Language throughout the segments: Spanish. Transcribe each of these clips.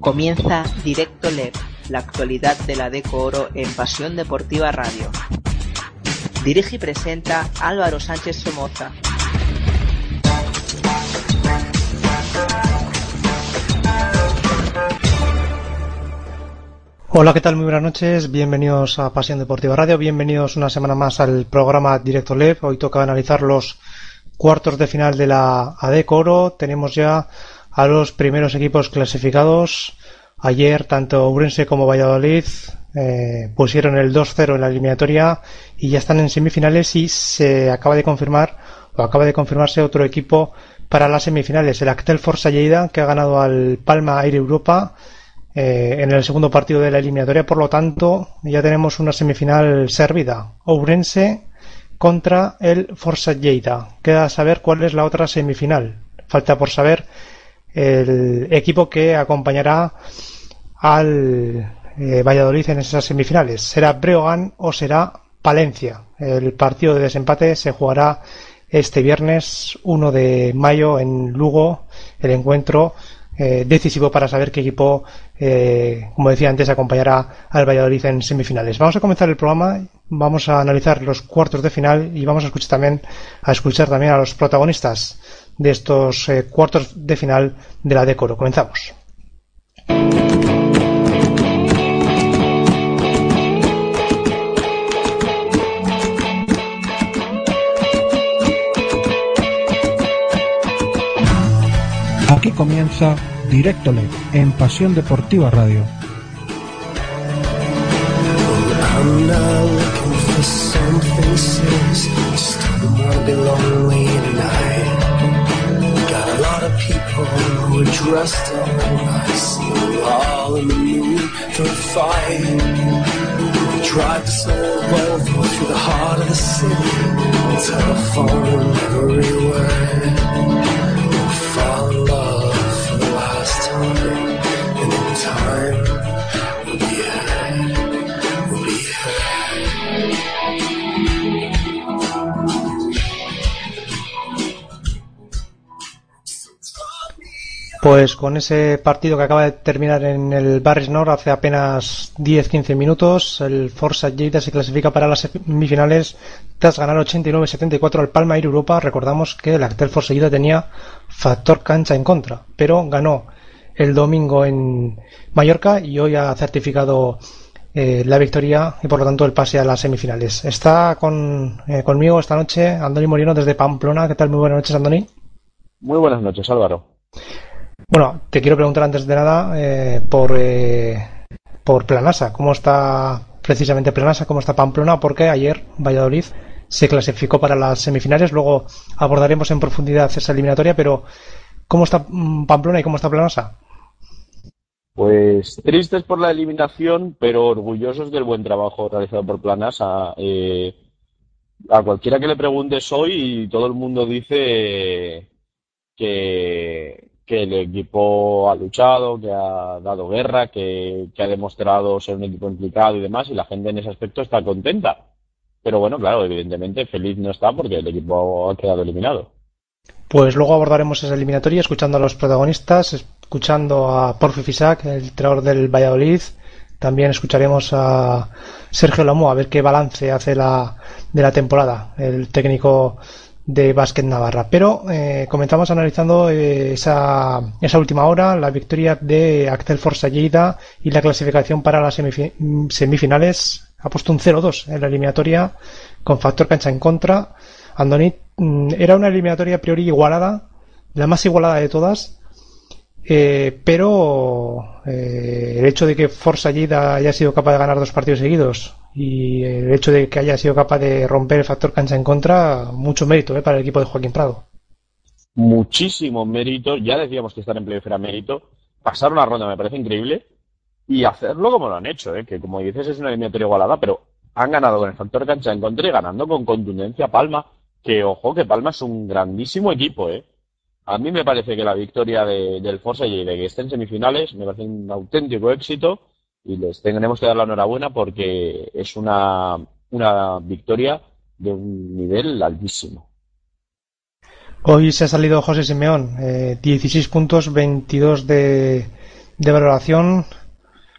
Comienza Directo LEP, la actualidad de la Deco Oro en Pasión Deportiva Radio. Dirige y presenta Álvaro Sánchez Somoza. Hola, ¿qué tal? Muy buenas noches. Bienvenidos a Pasión Deportiva Radio. Bienvenidos una semana más al programa Directo LEP. Hoy toca analizar los cuartos de final de la ADEC Oro. Tenemos ya a los primeros equipos clasificados. Ayer tanto Urense como Valladolid eh, pusieron el 2-0 en la eliminatoria y ya están en semifinales y se acaba de confirmar o acaba de confirmarse otro equipo para las semifinales, el Actel Forza Lleida que ha ganado al Palma Air Europa eh, en el segundo partido de la eliminatoria, por lo tanto ya tenemos una semifinal servida, Ourense contra el Forza Lleida. Queda saber cuál es la otra semifinal. Falta por saber el equipo que acompañará al eh, Valladolid en esas semifinales. ¿Será Breogán o será Palencia? El partido de desempate se jugará este viernes 1 de mayo en Lugo, el encuentro eh, decisivo para saber qué equipo, eh, como decía antes, acompañará al Valladolid en semifinales. Vamos a comenzar el programa, vamos a analizar los cuartos de final y vamos a escuchar también a escuchar también a los protagonistas de estos eh, cuartos de final de la Decoro. Comenzamos. Aquí comienza Directo LED en Pasión Deportiva Radio. Dressed up nice. We're all in the mood for a fight. We drive to San Volvo through the heart of the city. Telephone everywhere. Pues con ese partido que acaba de terminar en el Barris Nord hace apenas 10-15 minutos, el Forza Lleida se clasifica para las semifinales tras ganar 89-74 al Palma Europa. Recordamos que el Actel Forza Lleida tenía factor cancha en contra, pero ganó el domingo en Mallorca y hoy ha certificado eh, la victoria y por lo tanto el pase a las semifinales. Está con, eh, conmigo esta noche Andoni Moreno desde Pamplona. ¿Qué tal? Muy buenas noches, Andoni. Muy buenas noches, Álvaro. Bueno, te quiero preguntar antes de nada eh, por, eh, por Planasa. ¿Cómo está precisamente Planasa? ¿Cómo está Pamplona? Porque ayer Valladolid se clasificó para las semifinales. Luego abordaremos en profundidad esa eliminatoria, pero ¿cómo está mm, Pamplona y cómo está Planasa? Pues tristes por la eliminación, pero orgullosos del buen trabajo realizado por Planasa. Eh, a cualquiera que le preguntes hoy, todo el mundo dice que, que el equipo ha luchado, que ha dado guerra, que, que ha demostrado ser un equipo implicado y demás, y la gente en ese aspecto está contenta. Pero bueno, claro, evidentemente feliz no está porque el equipo ha quedado eliminado. Pues luego abordaremos esa eliminatoria escuchando a los protagonistas, escuchando a Porfi Fisac, el entrenador del Valladolid. También escucharemos a Sergio Lamu a ver qué balance hace la, de la temporada, el técnico de Básquet Navarra. Pero eh, comenzamos analizando eh, esa, esa última hora, la victoria de Actel Forza Lleida y la clasificación para las semifi- semifinales. Ha puesto un 0-2 en la eliminatoria con factor cancha en contra. Andoni, mm, era una eliminatoria a priori igualada, la más igualada de todas. Eh, pero eh, el hecho de que Forza Lleida haya sido capaz de ganar dos partidos seguidos y el hecho de que haya sido capaz de romper el factor cancha en contra, mucho mérito ¿eh? para el equipo de Joaquín Prado. Muchísimo mérito, ya decíamos que estar en playoff era mérito, pasar una ronda me parece increíble y hacerlo como lo han hecho, ¿eh? que como dices es una eliminatoria igualada, pero han ganado con el factor cancha en contra y ganando con contundencia Palma, que ojo que Palma es un grandísimo equipo, ¿eh? A mí me parece que la victoria de, del Forza y de que estén en semifinales me parece un auténtico éxito y les tenemos que dar la enhorabuena porque es una, una victoria de un nivel altísimo. Hoy se ha salido José Simeón, eh, 16 puntos, 22 de, de valoración.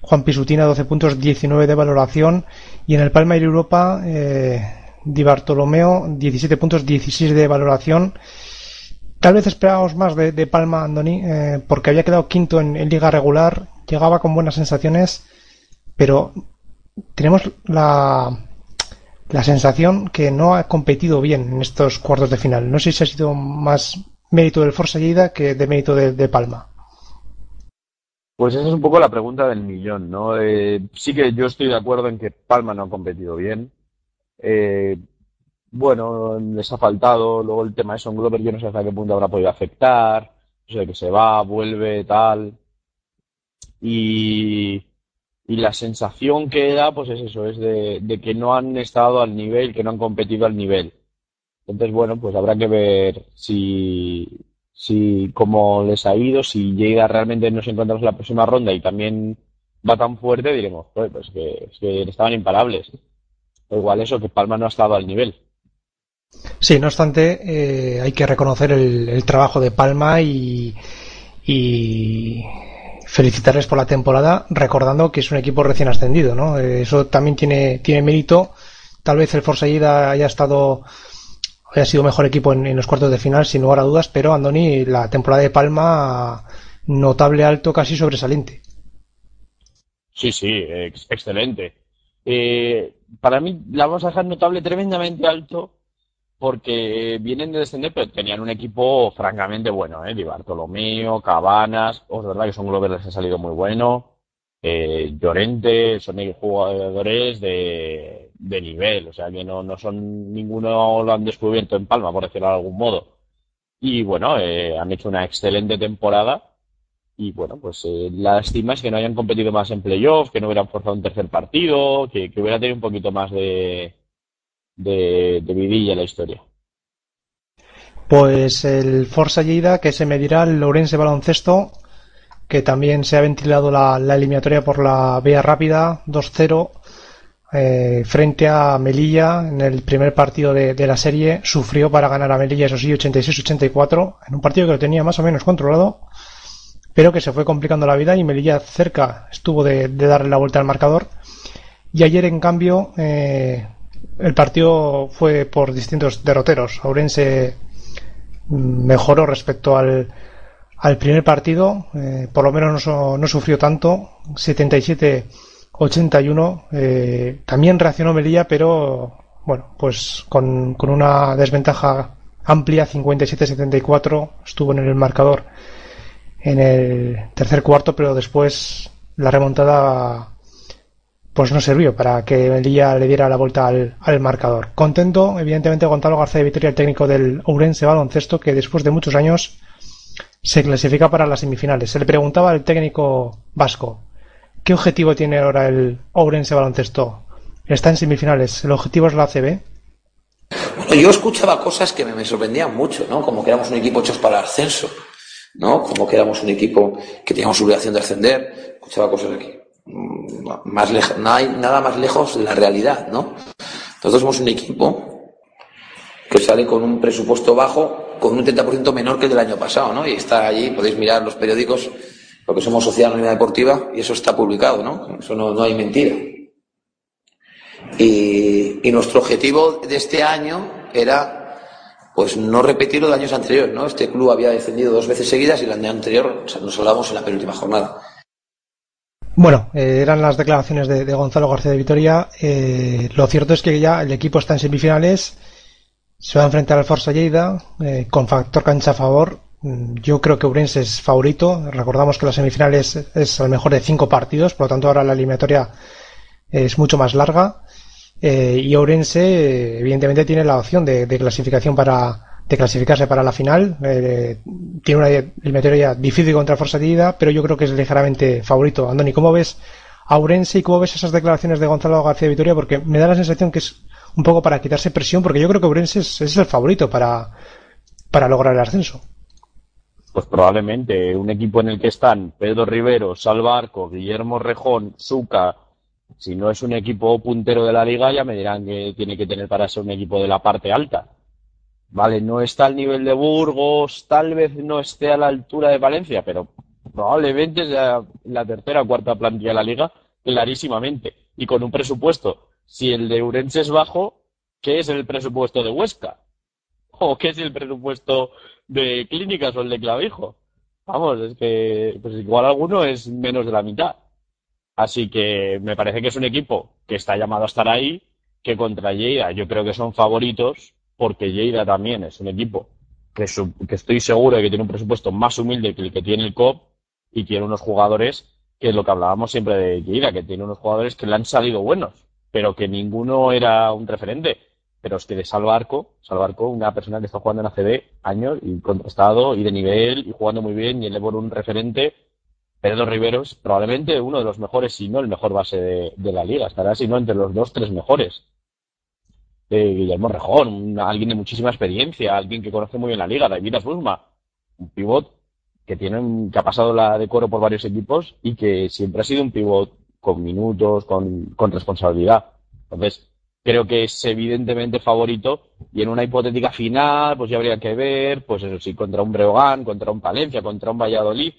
Juan Pisutina, 12 puntos, 19 de valoración. Y en el Palma y Europa, eh, Di Bartolomeo, 17 puntos, 16 de valoración. Tal vez esperábamos más de, de Palma, Andoni, eh, porque había quedado quinto en, liga regular, llegaba con buenas sensaciones, pero tenemos la, la sensación que no ha competido bien en estos cuartos de final. No sé si ha sido más mérito del Forza Lleida que de mérito de, Palma. Pues esa es un poco la pregunta del millón, ¿no? Eh, sí que yo estoy de acuerdo en que Palma no ha competido bien. Eh, bueno, les ha faltado. Luego el tema de Son Glover, yo no sé hasta qué punto habrá podido afectar. O sea, que se va, vuelve, tal. Y, y la sensación que da, pues es eso, es de, de, que no han estado al nivel, que no han competido al nivel. Entonces, bueno, pues habrá que ver si, si cómo les ha ido, si llega realmente nos encontramos en la próxima ronda y también va tan fuerte, diremos, pues, pues que, es que estaban imparables. Igual eso, que Palma no ha estado al nivel. Sí, no obstante, eh, hay que reconocer el, el, trabajo de Palma y, y, felicitarles por la temporada, recordando que es un equipo recién ascendido, ¿no? Eso también tiene, tiene mérito. Tal vez el Forza haya estado, haya sido mejor equipo en, los cuartos de final, sin lugar a dudas, pero Andoni, la temporada de Palma, notable alto, casi sobresaliente. Sí, sí, ex excelente. Eh, para mí la vamos a dejar notable tremendamente alto porque vienen de descender, pero tenían un equipo francamente bueno, ¿eh? Di Bartolomeo, Cabanas, os verdad que son Glover les ha salido muy bueno, eh, Llorente, son jugadores de, de nivel, o sea que no, no son, ninguno lo han descubierto en Palma, por decirlo de algún modo. Y bueno, eh, han hecho una excelente temporada. Y bueno, pues eh, la estima es que no hayan competido más en playoffs, que no hubieran forzado un tercer partido, que hubiera tenido un poquito más de, de, de vidilla la historia. Pues el Forza Lleida que se medirá el Lourense Baloncesto, que también se ha ventilado la, eliminatoria por la vía rápida 2-0 eh, frente a Melilla en el primer partido de, de, la serie. Sufrió para ganar a Melilla, eso sí, 86-84, en un partido que lo tenía más o menos controlado, pero que se fue complicando la vida y Melilla cerca estuvo de, de darle la vuelta al marcador. Y ayer, en cambio, eh, el partido fue por distintos derroteros. Ourense mejoró respecto al, al primer partido, eh, por lo menos no, no sufrió tanto, 77-81. Eh, también reaccionó Melilla, pero bueno, pues con, con una desventaja amplia, 57-74, estuvo en el marcador en el tercer cuarto, pero después la remontada pues no sirvió para que Melilla le diera la vuelta al, al, marcador. Contento, evidentemente, Gonzalo García de Vitoria, el técnico del Ourense Baloncesto, que después de muchos años se clasifica para las semifinales. Se le preguntaba al técnico vasco, ¿qué objetivo tiene ahora el Ourense Baloncesto? Está en semifinales, ¿el objetivo es la ACB? Bueno, yo escuchaba cosas que me, me sorprendían mucho, ¿no? Como que éramos un equipo hechos para el ascenso, ¿no? Como que éramos un equipo que teníamos obligación de ascender. Escuchaba cosas aquí más no hay nada más lejos de la realidad, ¿no? Nosotros somos un equipo que sale con un presupuesto bajo, con un 30% menor que el del año pasado, ¿no? Y está allí, podéis mirar los periódicos, porque somos sociedad anónima deportiva, y eso está publicado, ¿no? Eso no, no hay mentira. Y, y, nuestro objetivo de este año era pues no repetir lo de años anteriores, ¿no? Este club había descendido dos veces seguidas y el año anterior nos hablamos en la penúltima jornada. Bueno, eh, eran las declaraciones de, Gonzalo García de Vitoria. Eh, lo cierto es que ya el equipo está en semifinales, se va a enfrentar al Forza Lleida eh, con factor cancha a favor Mm, yo creo que Urense es favorito. Recordamos que la semifinal es, es el mejor de cinco partidos, por lo tanto ahora la eliminatoria es mucho más larga. Eh, y Ourense, evidentemente, tiene la opción de, clasificación para de clasificarse para la final. Eh, tiene una eliminatoria difícil contra Forsadida, pero yo creo que es ligeramente favorito. Andoni, ¿cómo ves a Ourense y cómo ves esas declaraciones de Gonzalo García Vitoria? Porque me da la sensación que es un poco para quitarse presión, porque yo creo que Ourense es, es el favorito para, para lograr el ascenso. Pues probablemente un equipo en el que están Pedro Rivero, Salvarco, Guillermo Rejón, Zuca, si no es un equipo puntero de la liga, ya me dirán que tiene que tener para ser un equipo de la parte alta. Vale, no está al nivel de Burgos, tal vez no esté a la altura de Valencia, pero probablemente sea la tercera o cuarta plantilla de la liga, clarísimamente. Y con un presupuesto. Si el de Urense es bajo, ¿qué es el presupuesto de Huesca? ¿O qué es el presupuesto de Clínicas o el de Clavijo? Vamos, es que pues igual alguno es menos de la mitad. Así que me parece que es un equipo que está llamado a estar ahí, que contra Lleida yo creo que son favoritos, porque Lleida también es un equipo que, estoy seguro de que tiene un presupuesto más humilde que el que tiene el COP y tiene unos jugadores que es lo que hablábamos siempre de Lleida, que tiene unos jugadores que le han salido buenos, pero que ninguno era un referente. Pero es que de Salvarco, Salvarco, una persona que está jugando en ACB años y contrastado y de nivel y jugando muy bien y el por un referente Pedro Riveros, probablemente uno de los mejores, si no el mejor base de, la liga. Estará, si no, entre los dos, tres mejores. Guillermo Rejón, alguien de muchísima experiencia, alguien que conoce muy bien la liga, David Asbusma, un pivot que, tiene, que ha pasado la de coro por varios equipos y que siempre ha sido un pivot con minutos, con, con responsabilidad. Entonces, creo que es evidentemente favorito y en una hipotética final, pues ya habría que ver, pues eso sí, contra un Breogán, contra un Palencia, contra un Valladolid,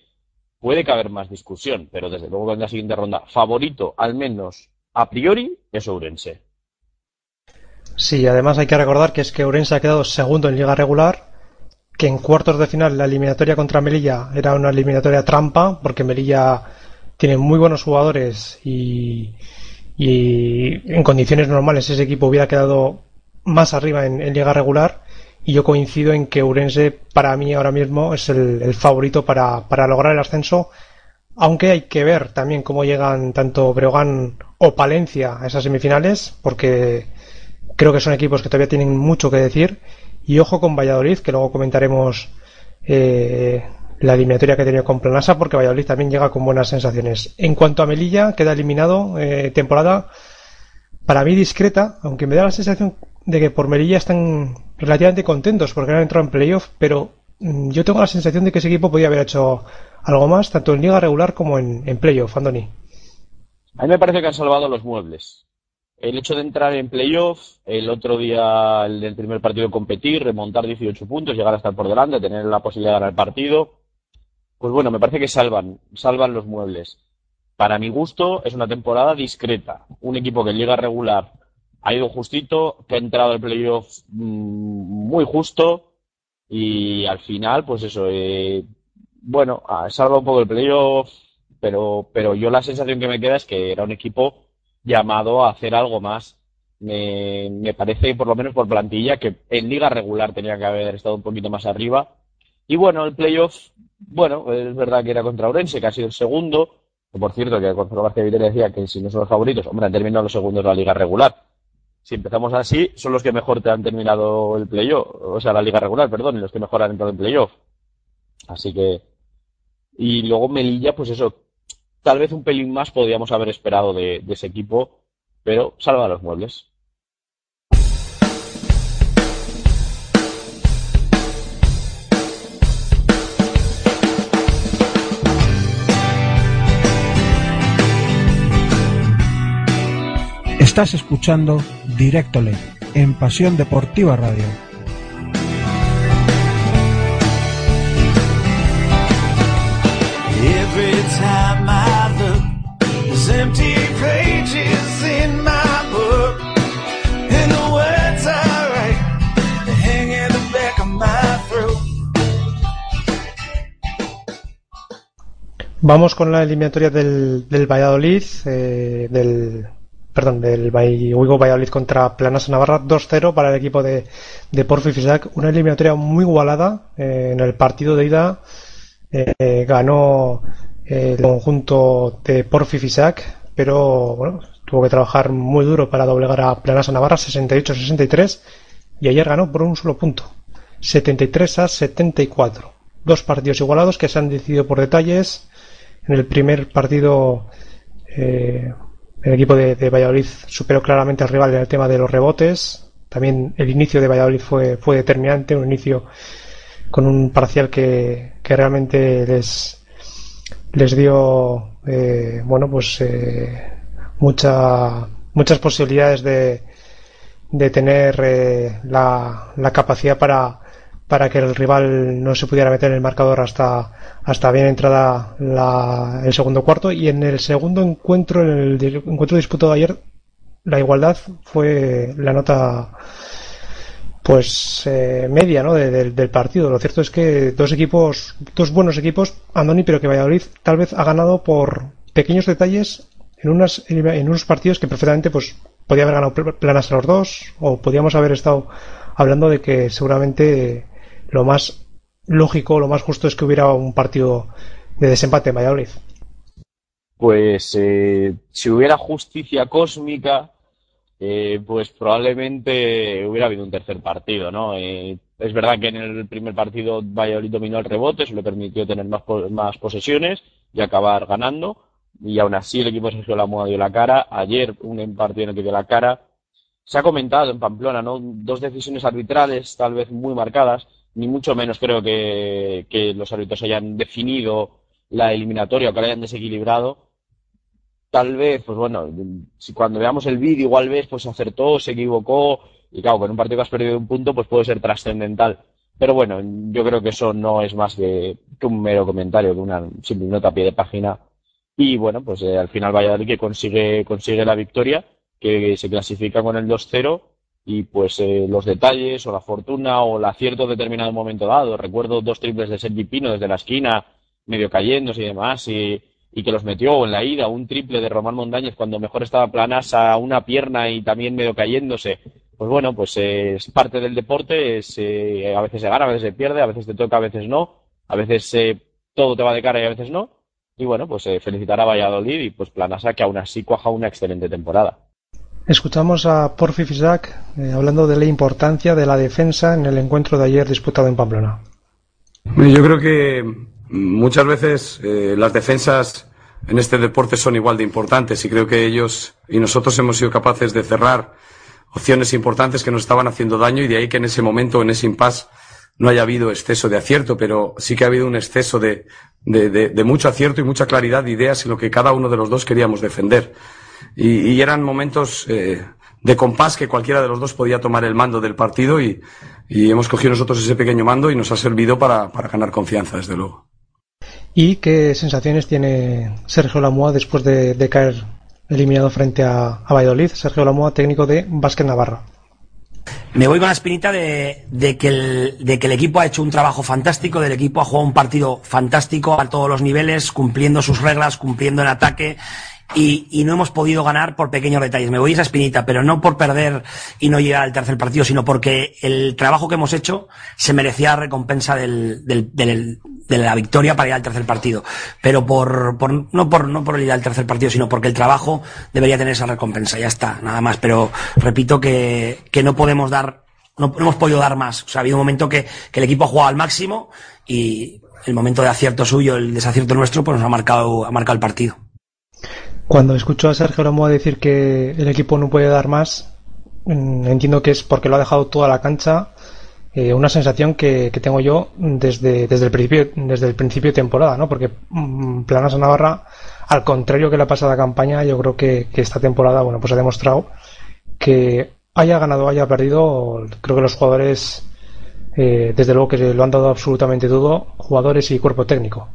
puede caber más discusión, pero desde luego en la siguiente ronda, favorito, al menos a priori, es Ourense. Sí, además hay que recordar que es que Ourense ha quedado segundo en liga regular, que en cuartos de final la eliminatoria contra Melilla era una eliminatoria trampa, porque Melilla tiene muy buenos jugadores y, en condiciones normales ese equipo hubiera quedado más arriba en liga regular. Y yo coincido en que Urense para mí ahora mismo es el, favorito para, para, lograr el ascenso, aunque hay que ver también cómo llegan tanto Breogán o Palencia a esas semifinales, porque creo que son equipos que todavía tienen mucho que decir. Y ojo con Valladolid, que luego comentaremos eh, la eliminatoria que ha tenido con Planasa, porque Valladolid también llega con buenas sensaciones. En cuanto a Melilla, queda eliminado eh, temporada para mí discreta, aunque me da la sensación de que por Melilla están relativamente contentos porque han entrado en playoff, pero mm, yo tengo la sensación de que ese equipo podía haber hecho algo más, tanto en liga regular como en, en playoff, Andoni. A mí me parece que han salvado los muebles. El hecho de entrar en playoff, el otro día, el del primer partido competir, remontar 18 puntos, llegar a estar por delante, tener la posibilidad de ganar el partido, pues bueno, me parece que salvan, salvan los muebles. Para mi gusto, es una temporada discreta. Un equipo que en liga regular ha ido justito, que ha entrado el playoff mm, muy justo y al final, pues eso, eh, bueno, ha salvado un poco el playoff, pero, pero yo la sensación que me queda es que era un equipo llamado a hacer algo más. Me, me parece, por lo menos por plantilla, que en liga regular tenía que haber estado un poquito más arriba. Y bueno, el playoff, bueno, es verdad que era contra Orense, que ha sido el segundo. Por cierto, que Gonzalo García Vitoria decía que si no son los favoritos, hombre, han terminado los segundos de la liga regular si empezamos así, son los que mejor te han terminado el playoff, o sea, la liga regular, perdón, y los que mejor han entrado en playoff. Así que. Y luego Melilla, pues eso, tal vez un pelín más podríamos haber esperado de, de ese equipo, pero salva los muebles. Estás escuchando Directo LED en Pasión Deportiva Radio. Vamos con la eliminatoria del, del Valladolid, eh, del perdón, del Hugo Valladolid contra Planas Navarra, 2-0 para el equipo de, de Porfi Fisac, una eliminatoria muy igualada eh, en el partido de ida. Eh, ganó el conjunto de Porfi Fisac, pero bueno, tuvo que trabajar muy duro para doblegar a Planas Navarra 68-63 y ayer ganó por un solo punto, 73 a 74. Dos partidos igualados que se han decidido por detalles. En el primer partido eh, el equipo de, Valladolid superó claramente al rival en el tema de los rebotes. También el inicio de Valladolid fue, fue determinante, un inicio con un parcial que, realmente les, les dio eh, bueno pues eh, mucha, muchas posibilidades de, de tener eh, la, la, capacidad para, para que el rival no se pudiera meter en el marcador hasta, hasta bien entrada la, el segundo cuarto. Y en el segundo encuentro, en el encuentro disputado ayer, la igualdad fue la nota pues eh, media ¿no? del partido. Lo cierto es que dos equipos, dos buenos equipos, Andoni, pero que Valladolid tal vez ha ganado por pequeños detalles en, unas, en unos partidos que perfectamente pues podía haber ganado planas a los dos o podíamos haber estado hablando de que seguramente lo más lógico, lo más justo es que hubiera un partido de desempate en Valladolid. Pues eh, si hubiera justicia cósmica, eh, pues probablemente hubiera habido un tercer partido, ¿no? Eh, es verdad que en el primer partido Valladolid dominó el rebote, eso le permitió tener más, más posesiones y acabar ganando, y aún así el equipo de Sergio Lamoa dio la cara. Ayer un partido en el que dio la cara. Se ha comentado en Pamplona, ¿no? Dos decisiones arbitrales tal vez muy marcadas ni mucho menos creo que, los árbitros hayan definido la eliminatoria o que la hayan desequilibrado. Tal vez, pues bueno, si cuando veamos el vídeo igual ves, pues acertó, se equivocó, y claro, con un partido que has perdido un punto, pues puede ser trascendental. Pero bueno, yo creo que eso no es más que, un mero comentario, que una simple nota a pie de página. Y bueno, pues eh, al final Valladolid que consigue, consigue la victoria, que se clasifica con el 2-0 y pues eh, los detalles o la fortuna o el acierto determinado momento dado. Recuerdo dos triples de Sergi Pino desde la esquina, medio cayéndose y demás, y, que los metió en la ida, un triple de Román Mondañez cuando mejor estaba planas a una pierna y también medio cayéndose. Pues bueno, pues eh, es parte del deporte, es, eh, a veces se gana, a veces se pierde, a veces te toca, a veces no, a veces todo te va de cara y a veces no. Y bueno, pues felicitar a Valladolid y pues Planasa que aún así cuaja una excelente temporada. Escuchamos a Porfi Fisac eh, hablando de la importancia de la defensa en el encuentro de ayer disputado en Pamplona. Yo creo que muchas veces eh, las defensas en este deporte son igual de importantes y creo que ellos y nosotros hemos sido capaces de cerrar opciones importantes que nos estaban haciendo daño y de ahí que en ese momento, en ese impasse, no haya habido exceso de acierto, pero sí que ha habido un exceso de, de mucho acierto y mucha claridad de ideas en lo que cada uno de los dos queríamos defender y, eran momentos eh, de compás que cualquiera de los dos podía tomar el mando del partido y, hemos cogido nosotros ese pequeño mando y nos ha servido para, ganar confianza, desde luego. ¿Y qué sensaciones tiene Sergio Lamoa después de, caer eliminado frente a, a, Valladolid? Sergio Lamoa, técnico de Vázquez Navarra. Me voy con la espinita de, que el, de que el equipo ha hecho un trabajo fantástico, del equipo ha jugado un partido fantástico a todos los niveles, cumpliendo sus reglas, cumpliendo en ataque y, no hemos podido ganar por pequeños detalles. Me voy a esa espinita, pero no por perder y no llegar al tercer partido, sino porque el trabajo que hemos hecho se merecía recompensa del, de la victoria para ir al tercer partido. Pero por, por, no por, no por ir al tercer partido, sino porque el trabajo debería tener esa recompensa. Ya está, nada más. Pero repito que, que no podemos dar, no, hemos podido dar más. O sea, ha habido un momento que, que el equipo ha jugado al máximo y el momento de acierto suyo, el desacierto nuestro, pues nos ha marcado, ha marcado el partido. Cuando escucho a Sergio Romo decir que el equipo no puede dar más, mm, entiendo que es porque lo ha dejado toda la cancha. Eh, una sensación que, tengo yo desde, desde, el principio, desde el principio de temporada, ¿no? Porque mm, Planas Navarra, al contrario que la pasada campaña, yo creo que, esta temporada, bueno, pues ha demostrado que haya ganado haya perdido, creo que los jugadores, eh, desde luego que lo han dado absolutamente todo, jugadores y cuerpo técnico.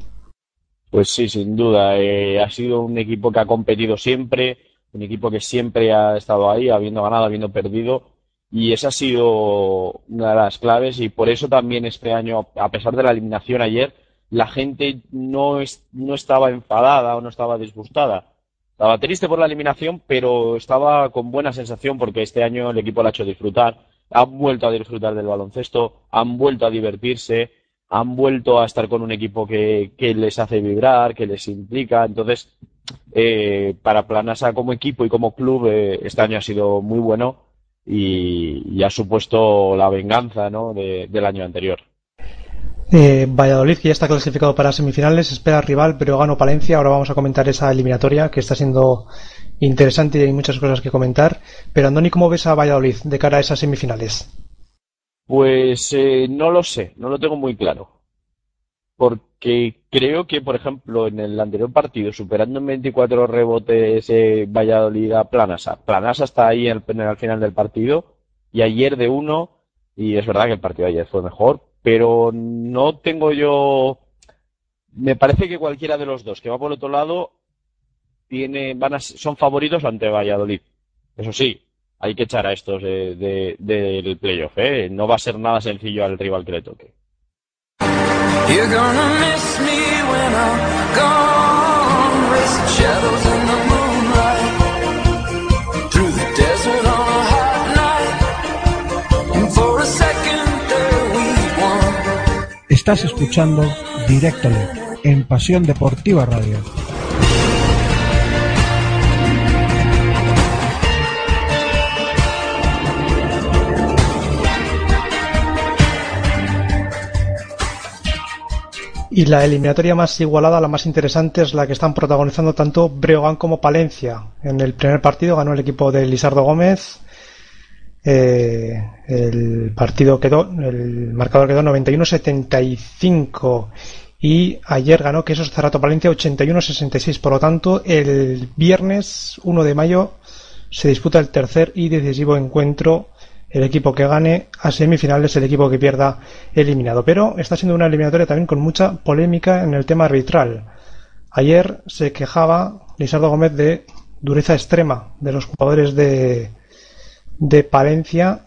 Pues sí, sin duda. Eh, ha sido un equipo que ha competido siempre, un equipo que siempre ha estado ahí, habiendo ganado, habiendo perdido. Y esa ha sido una de las claves y por eso también este año, a pesar de la eliminación ayer, la gente no, no estaba enfadada o no estaba disgustada. Estaba triste por la eliminación, pero estaba con buena sensación porque este año el equipo lo ha hecho disfrutar. Han vuelto a disfrutar del baloncesto, han vuelto a divertirse, han vuelto a estar con un equipo que, que les hace vibrar, que les implica. Entonces, eh, para Planasa como equipo y como club, eh, este año ha sido muy bueno y, ha supuesto la venganza ¿no? de- del año anterior. Eh, Valladolid, ya está clasificado para semifinales, espera rival, pero ganó Palencia. Ahora vamos a comentar esa eliminatoria que está siendo interesante y hay muchas cosas que comentar. Pero Andoni, ¿cómo ves a Valladolid de cara a esas semifinales? Pues eh, no lo sé, no lo tengo muy claro. Porque creo que, por ejemplo, en el anterior partido, superando en 24 rebotes eh, Valladolid a Planasa. Planasa está ahí al, final del partido y ayer de uno, y es verdad que el partido de ayer fue mejor, pero no tengo yo. Me parece que cualquiera de los dos que va por otro lado tiene, van a, son favoritos ante Valladolid. Eso sí, hay que echar a estos de, de- del playoff, ¿eh? No va a ser nada sencillo al rival que le toque. You're gonna miss me when I'm gone. Y la eliminatoria más igualada, la más interesante, es la que están protagonizando tanto Breogán como Palencia. En el primer partido ganó el equipo de Lisardo Gómez. Eh, el partido quedó, el marcador quedó 91-75. Y ayer ganó Quesos Zarato Palencia 81-66. Por lo tanto, el viernes 1 de mayo se disputa el tercer y decisivo encuentro. El equipo que gane a semifinales, el equipo que pierda eliminado. Pero está siendo una eliminatoria también con mucha polémica en el tema arbitral. Ayer se quejaba Lisardo Gómez de dureza extrema de los jugadores de, de Palencia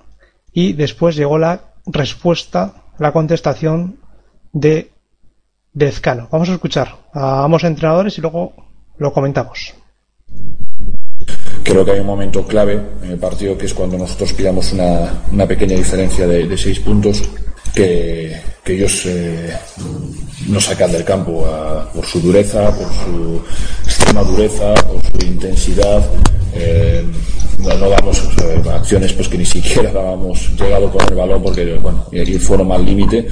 y después llegó la respuesta, la contestación de Dezcano. Vamos a escuchar a ambos entrenadores y luego lo comentamos. Creo que hay un momento clave en el partido que es cuando nosotros pillamos una, una pequeña diferencia de, seis puntos que, que ellos eh, nos sacan del campo a- por su dureza, por su extrema dureza, por su intensidad. eh, no, no damos acciones pues que ni siquiera dábamos llegado con el balón porque bueno, y aquí fueron al límite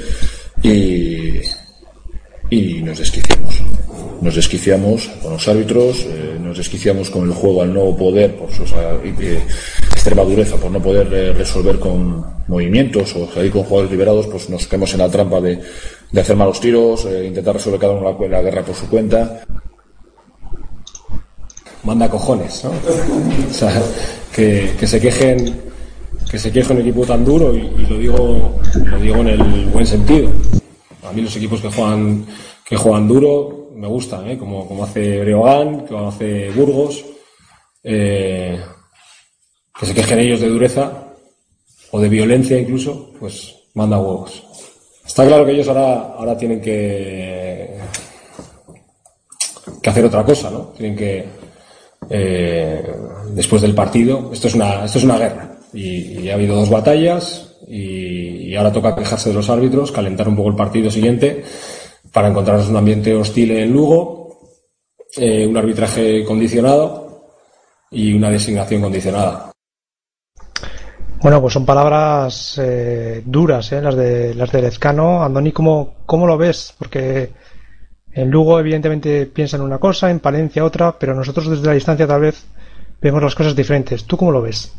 y, y nos desquiciamos. Nos desquiciamos con los árbitros, eh, nos desquiciamos con el juego al no poder, por su eh, extrema dureza, por no poder eh, resolver con movimientos o salir con jugadores liberados, pues nos caemos en la trampa de, hacer malos tiros, eh, intentar resolver cada uno la, la guerra por su cuenta. manda cojones, ¿no? O sea, que, se quejen, que se queje un equipo tan duro y, y lo digo, lo digo en el buen sentido. A mí los equipos que juegan, que juegan duro me gustan, ¿eh? como, como hace Breogán, como hace Burgos, eh, que se quejen ellos de dureza o de violencia incluso, pues manda huevos. Está claro que ellos ahora, ahora tienen que, que hacer otra cosa, ¿no? Tienen que, eh, después del partido, esto es una, esto es una guerra. Y, ha habido dos batallas y ahora toca quejarse de los árbitros, calentar un poco el partido siguiente para encontrarnos un ambiente hostil en Lugo, eh, un arbitraje condicionado y una designación condicionada. Bueno, pues son palabras eh, duras, ¿eh? las de las de Lezcano. Andoni, ¿cómo, ¿cómo lo ves? Porque en Lugo, evidentemente, piensan una cosa, en Palencia otra, pero nosotros desde la distancia tal vez vemos las cosas diferentes. ¿Tú cómo lo ves?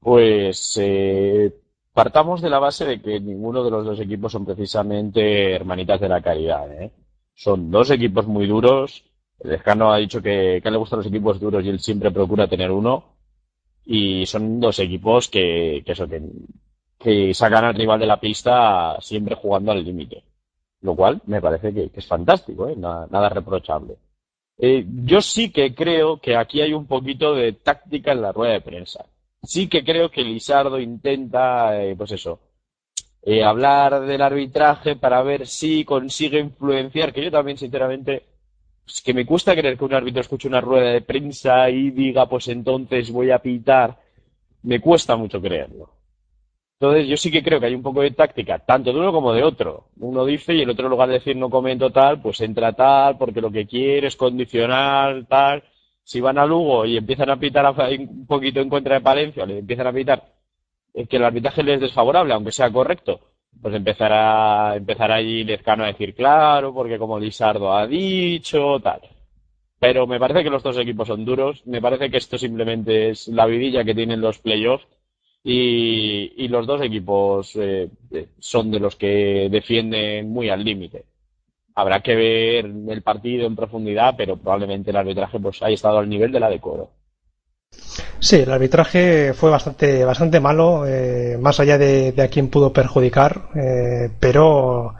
Pues eh, partamos de la base de que ninguno de los dos equipos son precisamente hermanitas de la caridad. ¿eh? Son dos equipos muy duros. El Lezcano ha dicho que, le gustan los equipos duros y él siempre procura tener uno. Y son dos equipos que, sacan al rival de la pista siempre jugando al límite. Lo cual me parece que, que es fantástico, ¿eh? nada, nada reprochable. Eh, yo sí que creo que aquí hay un poquito de táctica en la rueda de prensa. Sí que creo que Lizardo intenta, eh, pues eso, eh, hablar del arbitraje para ver si consigue influenciar, que yo también, sinceramente, Es que me cuesta creer que un árbitro escuche una rueda de prensa y diga, pues entonces voy a pitar. Me cuesta mucho creerlo. Entonces yo sí que creo que hay un poco de táctica, tanto de uno como de otro. Uno dice y el otro en lugar de decir no comento tal, pues entra tal, porque lo que quiere es condicional, tal. Si van a Lugo y empiezan a pitar un poquito en contra de Palencia, le empiezan a pitar que el arbitraje les es desfavorable, aunque sea correcto, pues empezará, empezará allí Lezcano a decir claro, porque como Lizardo ha dicho, tal. Pero me parece que los dos equipos son duros, me parece que esto simplemente es la vidilla que tienen los playoffs y, y los dos equipos eh, son de los que defienden muy al límite. Habrá que ver el partido en profundidad, pero probablemente el arbitraje pues haya estado al nivel de la decoro. Sí, el arbitraje fue bastante, bastante malo, eh, más allá de, de, a quién pudo perjudicar, eh, pero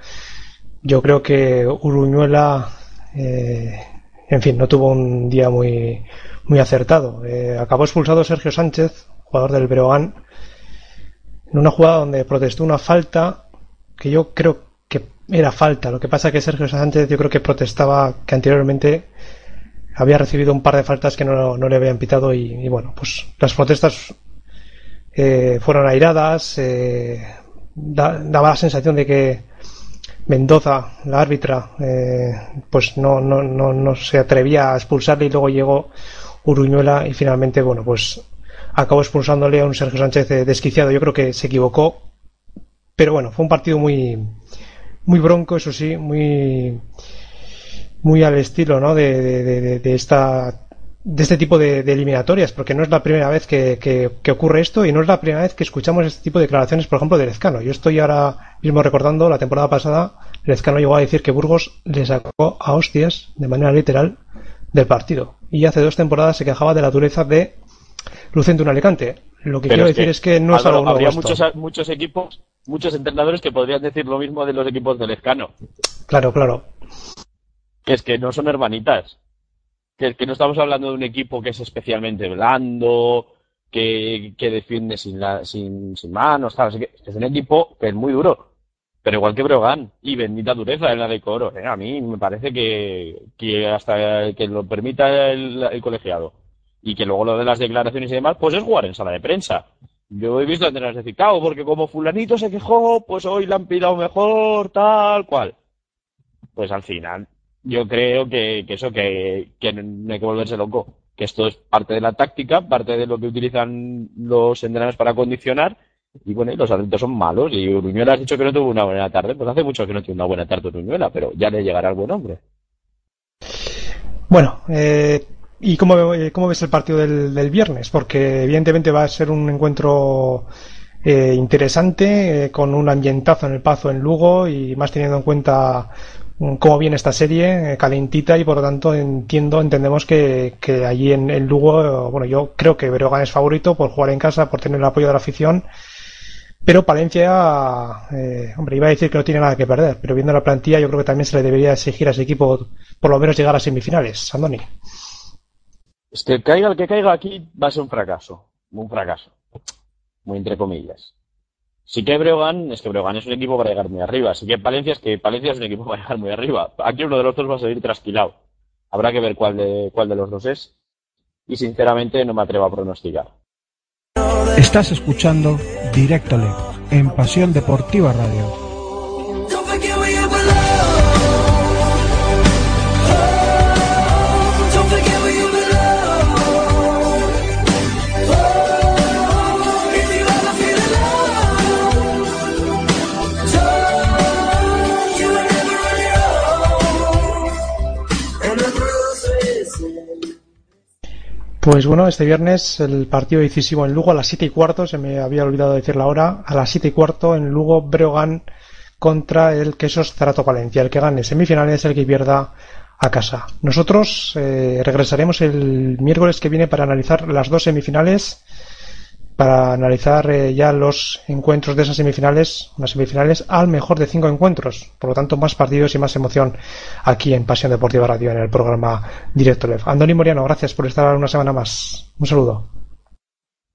yo creo que Uruñuela, eh, en fin, no tuvo un día muy, muy acertado. Acabó expulsado Sergio Sánchez, jugador del Breogán, en una jugada donde protestó una falta que yo creo era falta. Lo que pasa es que Sergio Sánchez yo creo que protestaba que anteriormente había recibido un par de faltas que no, le habían pitado y, bueno, pues las protestas eh, fueron airadas, eh, da, daba la sensación de que Mendoza, la árbitra, eh, pues no, no, no, no se atrevía a expulsarle y luego llegó Uruñuela y finalmente, bueno, pues acabó expulsándole a un Sergio Sánchez desquiciado. Yo creo que se equivocó, pero bueno, fue un partido muy, muy bronco, eso sí, muy, muy al estilo ¿no? de, de, esta de este tipo de, de, eliminatorias, porque no es la primera vez que, que, que, ocurre esto y no es la primera vez que escuchamos este tipo de declaraciones, por ejemplo, de Lezcano. Yo estoy ahora mismo recordando la temporada pasada, Lezcano llegó a decir que Burgos le sacó a hostias, de manera literal, del partido. Y hace dos temporadas se quejaba de la dureza de Lucente un Alicante. Lo que Pero quiero es decir que, es que no es algo nuevo. Habría muchos, muchos equipos, muchos entrenadores que podrían decir lo mismo de los equipos de Lezcano. Claro, claro que es que no son hermanitas. Que, que no estamos hablando de un equipo que es especialmente blando, que, que defiende sin, la, sin, sin manos. Así que es un equipo que es muy duro. Pero igual que Brogan, y bendita dureza en la de Coro. ¿eh? A mí me parece que, que hasta que lo permita el, el, colegiado y que luego lo de las declaraciones y demás, pues es jugar en sala de prensa. Yo he visto entrenar decir, claro, porque como fulanito se quejó, pues hoy le han pidado mejor, tal cual. Pues al final, yo creo que, que eso, que, que, no hay que volverse loco. Que esto es parte de la táctica, parte de lo que utilizan los entrenadores para condicionar. Y bueno, y los atletas son malos. Y Uruñuela has dicho que no tuvo una buena tarde. Pues hace mucho que no tiene una buena tarde Uruñuela, pero ya le llegará el buen hombre. Bueno, eh, ¿y cómo, cómo, ves el partido del, viernes? Porque evidentemente va a ser un encuentro eh, interesante, eh, con un ambientazo en el Pazo en Lugo y más teniendo en cuenta cómo viene esta serie, eh, calentita, y por lo tanto entiendo, entendemos que, que allí en, Lugo, bueno, yo creo que Breogán es favorito por jugar en casa, por tener el apoyo de la afición, pero Palencia, eh, hombre, iba a decir que no tiene nada que perder, pero viendo la plantilla yo creo que también se le debería exigir a ese equipo por lo menos llegar a semifinales, Andoni. Es que caiga el que caiga aquí va a ser un fracaso, un fracaso, muy entre comillas. Sí que Breogán, es que Breogán es un equipo para llegar muy arriba. Sí que Palencia es que Palencia es un equipo para llegar muy arriba. Aquí uno de los dos va a salir trasquilado. Habrá que ver cuál de, cuál de los dos es. Y sinceramente no me atrevo a pronosticar. Estás escuchando Directole en Pasión Deportiva Radio. Pues bueno, este viernes el partido decisivo en Lugo a las 7 y cuarto, se me había olvidado decir la hora, a las 7 y cuarto en Lugo Breogán contra el Quesos Zarato Palencia. El que gane semifinales es el que pierda a casa. Nosotros eh, regresaremos el miércoles que viene para analizar las dos semifinales para analizar eh, ya los encuentros de esas semifinales, unas semifinales al mejor de cinco encuentros. Por lo tanto, más partidos y más emoción aquí en Pasión Deportiva Radio en el programa Directo Lev. Andoni Moriano, gracias por estar una semana más. Un saludo.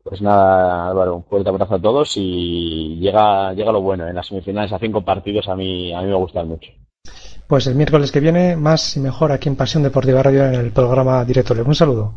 Pues nada, Álvaro, un fuerte abrazo a todos y llega, llega lo bueno. En las semifinales a cinco partidos a mí, a mí me gustan mucho. Pues el miércoles que viene, más y mejor aquí en Pasión Deportiva Radio en el programa Directo Live. Un saludo.